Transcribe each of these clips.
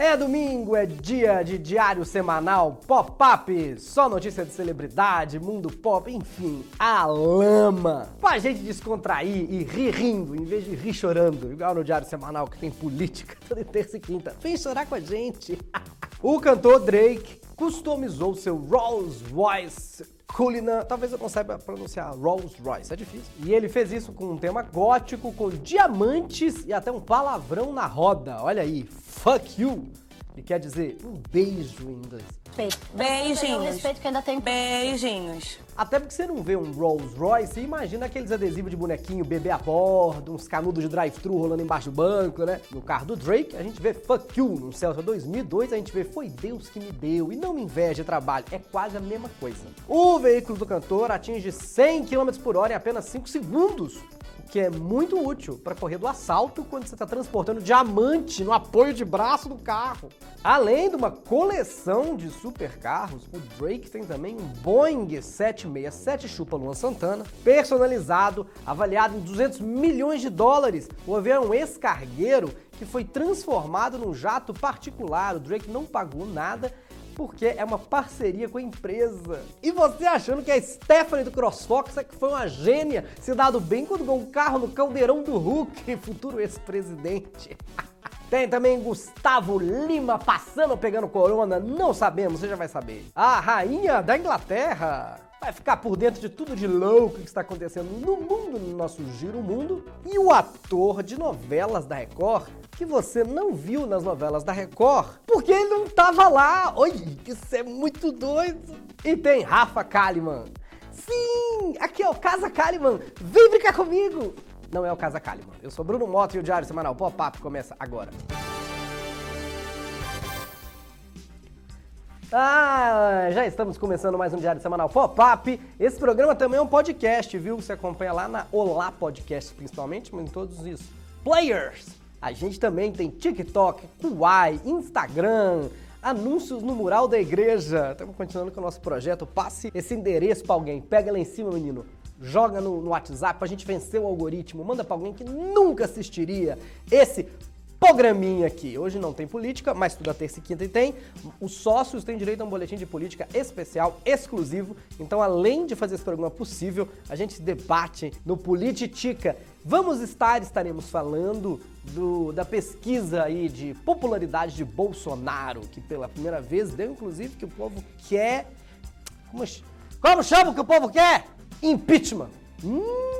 É domingo, é dia de diário semanal pop-up, só notícia de celebridade, mundo pop, enfim, a lama. Pra gente descontrair e rir rindo, em vez de rir chorando, igual no diário semanal que tem política toda terça e quinta. Vem chorar com a gente. o cantor Drake customizou seu Rolls Royce Cullinan, talvez eu não saiba pronunciar Rolls Royce, é difícil. E ele fez isso com um tema gótico, com diamantes e até um palavrão na roda. Olha aí, fuck you, que quer dizer um beijo em inglês. Respeito. Beijinhos. Respeito que ainda tem. Beijinhos. Até porque você não vê um Rolls Royce e imagina aqueles adesivos de bonequinho, bebê a bordo, uns canudos de drive-thru rolando embaixo do banco, né? No carro do Drake, a gente vê Fuck You. No Celta 2002, a gente vê Foi Deus que me deu. E não me inveja trabalho. É quase a mesma coisa. O veículo do cantor atinge 100 km por hora em apenas 5 segundos que é muito útil para correr do assalto quando você está transportando diamante no apoio de braço do carro. Além de uma coleção de supercarros, o Drake tem também um Boeing 767 Chupa Luan Santana, personalizado, avaliado em 200 milhões de dólares. O avião é um ex-cargueiro que foi transformado num jato particular. O Drake não pagou nada porque é uma parceria com a empresa. E você achando que a Stephanie do CrossFox é que foi uma gênia, se dado bem quando ganhou um carro no caldeirão do Hulk, futuro ex-presidente. Tem também Gustavo Lima passando pegando corona, não sabemos, você já vai saber. A rainha da Inglaterra vai ficar por dentro de tudo de louco que está acontecendo no mundo, no nosso giro mundo. E o ator de novelas da Record, que você não viu nas novelas da Record, porque ele não tava lá. Oi, isso é muito doido. E tem Rafa Kalimann. Sim, aqui é o Casa Kalimann. Vem brincar comigo. Não é o Casa Kalimann. Eu sou Bruno Moto e o Diário Semanal Pop-Up começa agora. Ah, já estamos começando mais um Diário Semanal Pop-Up. Esse programa também é um podcast, viu? Você acompanha lá na Olá Podcast, principalmente, mas em todos os players. A gente também tem TikTok, Kuai, Instagram, anúncios no mural da igreja. Estamos continuando com o nosso projeto. Passe esse endereço para alguém. Pega lá em cima, menino. Joga no, no WhatsApp pra gente vencer o algoritmo. Manda para alguém que nunca assistiria esse programinha aqui. Hoje não tem política, mas toda terça e quinta tem. Os sócios têm direito a um boletim de política especial, exclusivo. Então, além de fazer esse programa possível, a gente debate no Politica. Vamos estar, estaremos falando do, da pesquisa aí de popularidade de Bolsonaro, que pela primeira vez deu, inclusive, que o povo quer. Como, como chama o que o povo quer? Impeachment. Hum,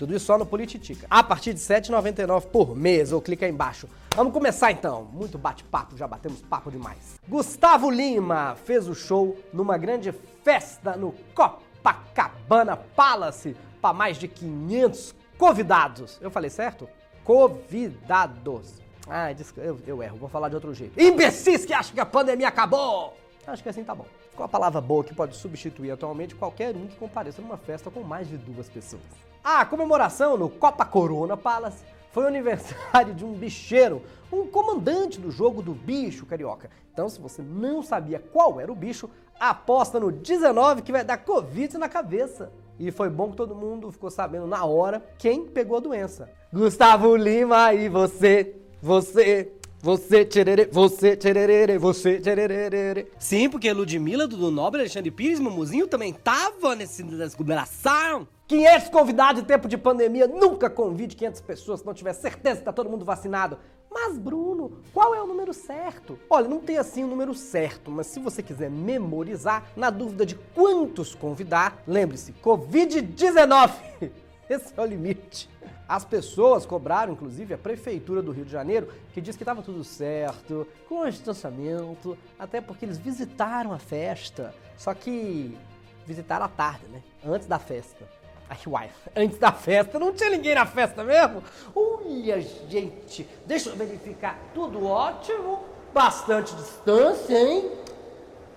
tudo isso só no Polititica. A partir de R$ 7,99 por mês, ou clica aí embaixo. Vamos começar então. Muito bate-papo, já batemos papo demais. Gustavo Lima fez o show numa grande festa no Copacabana Palace para mais de 500 convidados. Eu falei certo? Convidados. Ah, eu, eu erro, vou falar de outro jeito. Imbecis que acham que a pandemia acabou! Acho que assim tá bom. Qual a palavra boa que pode substituir atualmente qualquer um que compareça numa festa com mais de duas pessoas? A comemoração no Copa Corona Palace foi o aniversário de um bicheiro, um comandante do jogo do bicho carioca. Então, se você não sabia qual era o bicho, aposta no 19 que vai dar Covid na cabeça. E foi bom que todo mundo ficou sabendo na hora quem pegou a doença. Gustavo Lima e você, você, você, tcherere, você, tcherere, você, tcherere. Sim, porque Ludmilla, Dudu Nobre, Alexandre Pires, Mumuzinho também tava nesse, nessa comemoração. 500 convidados em tempo de pandemia, nunca convide 500 pessoas se não tiver certeza que tá todo mundo vacinado. Mas, Bruno, qual é o número certo? Olha, não tem assim o um número certo, mas se você quiser memorizar, na dúvida de quantos convidar, lembre-se, Covid-19. Esse é o limite. As pessoas cobraram, inclusive, a Prefeitura do Rio de Janeiro, que diz que estava tudo certo, com o distanciamento, até porque eles visitaram a festa. Só que visitaram à tarde, né? Antes da festa. Ai, uai, antes da festa não tinha ninguém na festa mesmo? Olha, gente, deixa eu verificar. Tudo ótimo, bastante distância, hein?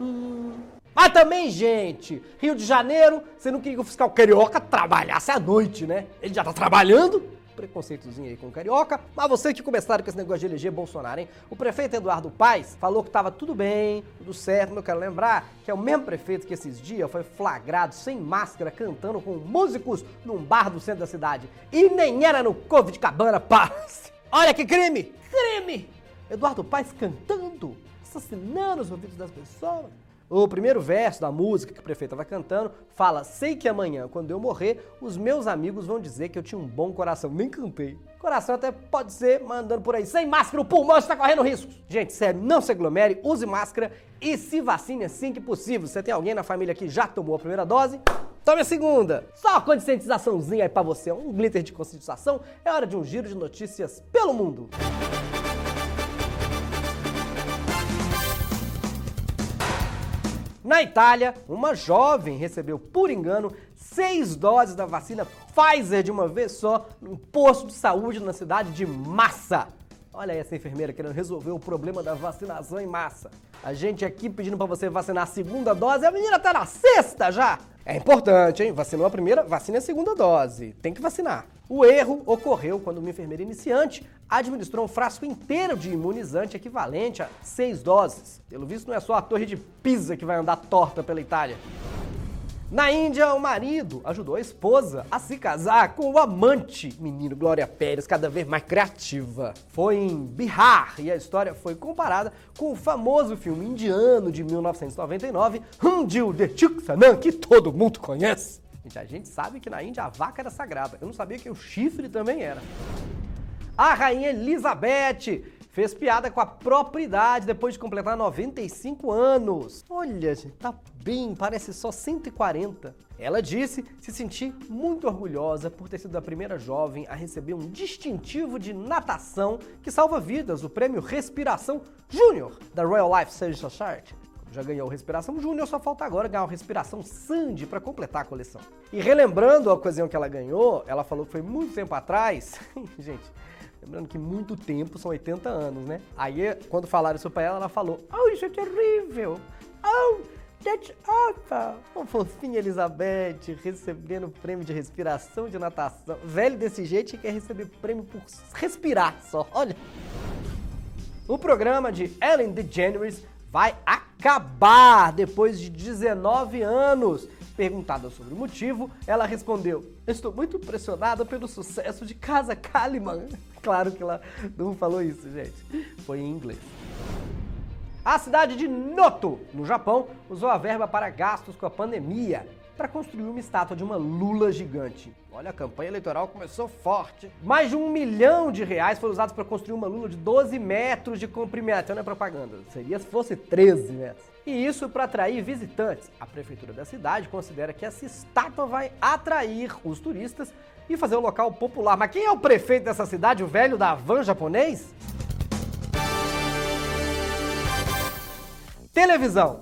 Hum. Mas também, gente, Rio de Janeiro, você não queria que o fiscal carioca trabalhasse à noite, né? Ele já tá trabalhando preconceitozinho aí com o carioca. Mas você que começaram com esse negócio de eleger Bolsonaro, hein? O prefeito Eduardo Paes falou que tava tudo bem, tudo certo, mas eu quero lembrar que é o mesmo prefeito que esses dias foi flagrado sem máscara cantando com músicos num bar do centro da cidade. E nem era no Covid Cabana Paz. Olha que crime! Crime! Eduardo Paes cantando, assassinando os ouvidos das pessoas. O primeiro verso da música que o prefeito estava cantando fala: Sei que amanhã, quando eu morrer, os meus amigos vão dizer que eu tinha um bom coração. Nem cantei. Coração até pode ser mandando por aí. Sem máscara, o pulmão está correndo riscos. Gente, sério, não se aglomere, use máscara e se vacine assim que possível. Você tem alguém na família que já tomou a primeira dose? Tome a segunda! Só uma conscientizaçãozinha aí pra você, um glitter de conscientização. É hora de um giro de notícias pelo mundo. Na Itália, uma jovem recebeu, por engano, seis doses da vacina Pfizer de uma vez só num posto de saúde na cidade de Massa. Olha essa enfermeira querendo resolver o problema da vacinação em massa. A gente aqui pedindo para você vacinar a segunda dose, a menina tá na sexta já. É importante, hein? Vacinou a primeira, vacina a segunda dose. Tem que vacinar. O erro ocorreu quando uma enfermeira iniciante administrou um frasco inteiro de imunizante equivalente a seis doses. Pelo visto, não é só a torre de Pisa que vai andar torta pela Itália. Na Índia, o marido ajudou a esposa a se casar com o amante. Menino Glória Pérez, cada vez mais criativa. Foi em Bihar e a história foi comparada com o famoso filme indiano de 1999, Hundil de Chuksanan, que todo mundo conhece. Gente, a gente sabe que na Índia a vaca era sagrada. Eu não sabia que o chifre também era. A rainha Elizabeth fez piada com a própria idade depois de completar 95 anos. Olha, gente, tá bem, parece só 140. Ela disse se sentir muito orgulhosa por ter sido a primeira jovem a receber um distintivo de natação que salva vidas, o prêmio Respiração Júnior da Royal Life Surgery Society já ganhou Respiração Júnior, só falta agora ganhar o Respiração Sandy para completar a coleção. E relembrando a ocasião que ela ganhou, ela falou que foi muito tempo atrás. Gente, lembrando que muito tempo são 80 anos, né? Aí, quando falaram isso pra ela, ela falou: Oh, isso é terrível! Oh, that's awful! Uma fofinha Elizabeth recebendo prêmio de respiração de natação. Velho desse jeito quer receber prêmio por respirar só. Olha. O programa de Ellen DeGeneres vai acabar depois de 19 anos. Perguntada sobre o motivo, ela respondeu: Estou muito impressionada pelo sucesso de Casa Kalimann. Claro que ela não falou isso, gente. Foi em inglês. A cidade de Noto, no Japão, usou a verba para gastos com a pandemia para construir uma estátua de uma lula gigante. Olha, a campanha eleitoral começou forte. Mais de um milhão de reais foram usados para construir uma lula de 12 metros de comprimento. Não é propaganda, seria se fosse 13 metros. E isso para atrair visitantes. A prefeitura da cidade considera que essa estátua vai atrair os turistas e fazer o local popular. Mas quem é o prefeito dessa cidade, o velho da van japonês? Televisão.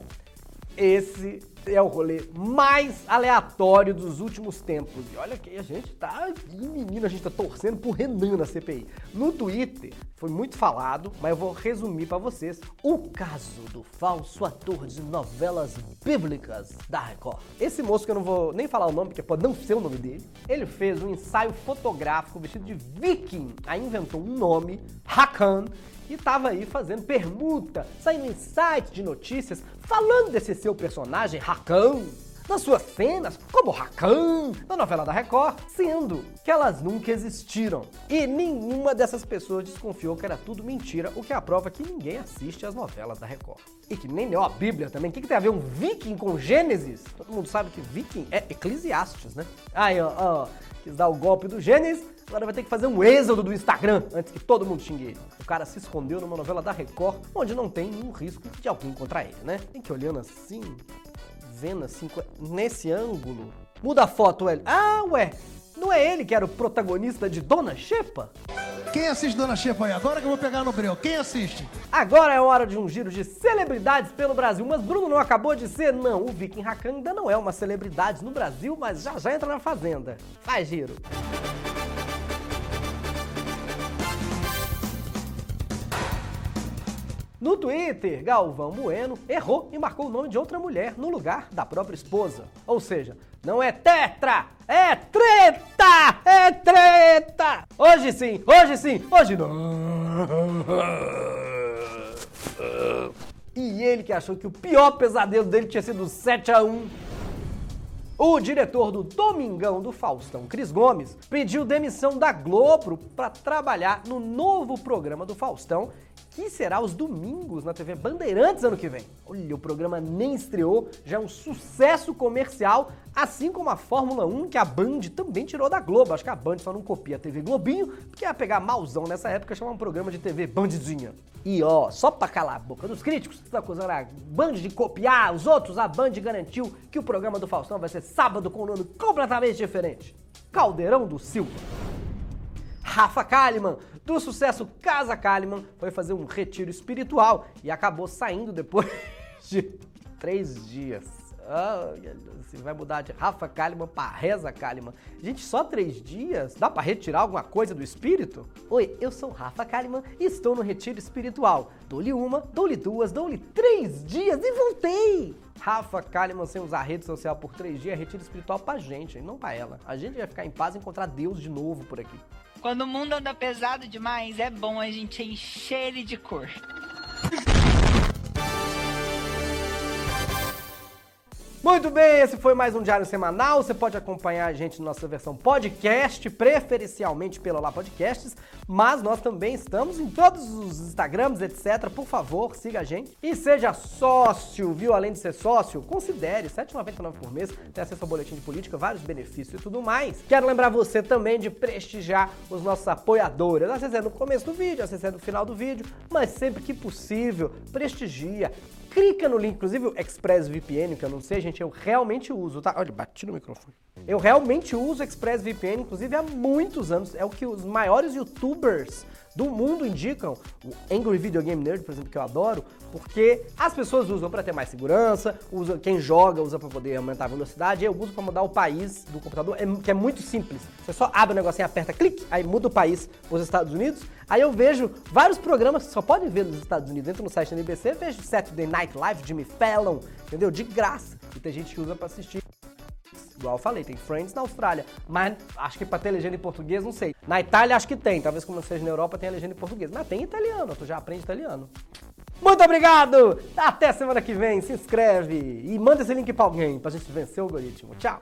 Esse é o rolê mais aleatório dos últimos tempos. E olha que a gente tá. Menino, a gente tá torcendo pro Renan na CPI. No Twitter foi muito falado, mas eu vou resumir para vocês o caso do falso ator de novelas bíblicas da Record. Esse moço que eu não vou nem falar o nome, porque pode não ser o nome dele, ele fez um ensaio fotográfico vestido de viking. Aí inventou um nome, Hakan, e tava aí fazendo permuta, saindo em sites de notícias, falando desse seu personagem, Rakan, nas suas cenas, como Rakan, na novela da Record, sendo que elas nunca existiram. E nenhuma dessas pessoas desconfiou que era tudo mentira, o que é a prova que ninguém assiste às novelas da Record. E que nem leu a Bíblia também. O que, que tem a ver um viking com Gênesis? Todo mundo sabe que viking é Eclesiastes, né? Aí, ó, ó, quis dar o golpe do Gênesis, agora vai ter que fazer um êxodo do Instagram antes que todo mundo xingue ele. O cara se escondeu numa novela da Record, onde não tem nenhum risco de alguém encontrar ele, né? Tem que olhando assim, vendo assim, nesse ângulo. Muda a foto, ele. Ah, ué, não é ele que era o protagonista de Dona Xepa? Quem assiste Dona Xepa aí? Agora que eu vou pegar no breu. Quem assiste? Agora é hora de um giro de celebridades pelo Brasil. Mas Bruno não acabou de ser? Não, o Viking Hakan ainda não é uma celebridade no Brasil, mas já já entra na Fazenda. Faz giro. No Twitter, Galvão Bueno errou e marcou o nome de outra mulher no lugar da própria esposa. Ou seja, não é tetra, é treta! É treta! Hoje sim, hoje sim, hoje não. E ele que achou que o pior pesadelo dele tinha sido 7 a 1 o diretor do Domingão do Faustão, Cris Gomes, pediu demissão da Globo para trabalhar no novo programa do Faustão que será os domingos na TV Bandeirantes ano que vem. Olha, o programa nem estreou, já é um sucesso comercial, assim como a Fórmula 1 que a Band também tirou da Globo. Acho que a Band só não copia a TV Globinho, porque ia pegar malzão nessa época chamar um programa de TV Bandzinha. E ó, só pra calar a boca dos críticos, estão acusando a Band de copiar os outros, a Band garantiu que o programa do Faustão vai ser sábado com um nome completamente diferente. Caldeirão do Silva. Rafa Kalimann, do sucesso Casa Kalimann, foi fazer um retiro espiritual e acabou saindo depois de três dias. Ah, você vai mudar de Rafa Kalimann para Reza Kalimann. Gente, só três dias? Dá para retirar alguma coisa do espírito? Oi, eu sou Rafa Kalimann e estou no retiro espiritual. Dou-lhe uma, dou-lhe duas, dou-lhe três dias e voltei! Rafa Kalimann sem usar rede social por três dias é retiro espiritual pra gente, não pra ela. A gente vai ficar em paz e encontrar Deus de novo por aqui. Quando o mundo anda pesado demais, é bom a gente encher ele de cor. Muito bem, esse foi mais um Diário Semanal. Você pode acompanhar a gente na nossa versão podcast, preferencialmente pelo Lá Podcasts, mas nós também estamos em todos os Instagrams, etc. Por favor, siga a gente e seja sócio, viu? Além de ser sócio, considere R$ 7,99 por mês, tem acesso ao boletim de política, vários benefícios e tudo mais. Quero lembrar você também de prestigiar os nossos apoiadores, acessando no começo do vídeo, acessando no final do vídeo, mas sempre que possível, prestigia clica no link, inclusive o ExpressVPN, que eu não sei, gente, eu realmente uso, tá? Olha, bati no microfone. Eu realmente uso ExpressVPN, inclusive há muitos anos. É o que os maiores youtubers do mundo indicam, o Angry Video Game Nerd, por exemplo, que eu adoro, porque as pessoas usam para ter mais segurança, usa, quem joga usa para poder aumentar a velocidade, eu uso para mudar o país do computador, é, que é muito simples. Você só abre o negocinho, aperta clique, aí muda o país os Estados Unidos. Aí eu vejo vários programas que só podem ver nos Estados Unidos. Entro no site da NBC, vejo Saturday Night Live, Jimmy Fallon, entendeu? De graça. E tem gente que usa para assistir Igual eu falei, tem Friends na Austrália, mas acho que pra ter legenda em português, não sei. Na Itália acho que tem, talvez como seja na Europa tenha legenda em português, mas tem italiano, tu já aprende italiano. Muito obrigado! Até semana que vem, se inscreve e manda esse link pra alguém pra gente vencer o algoritmo. Tchau!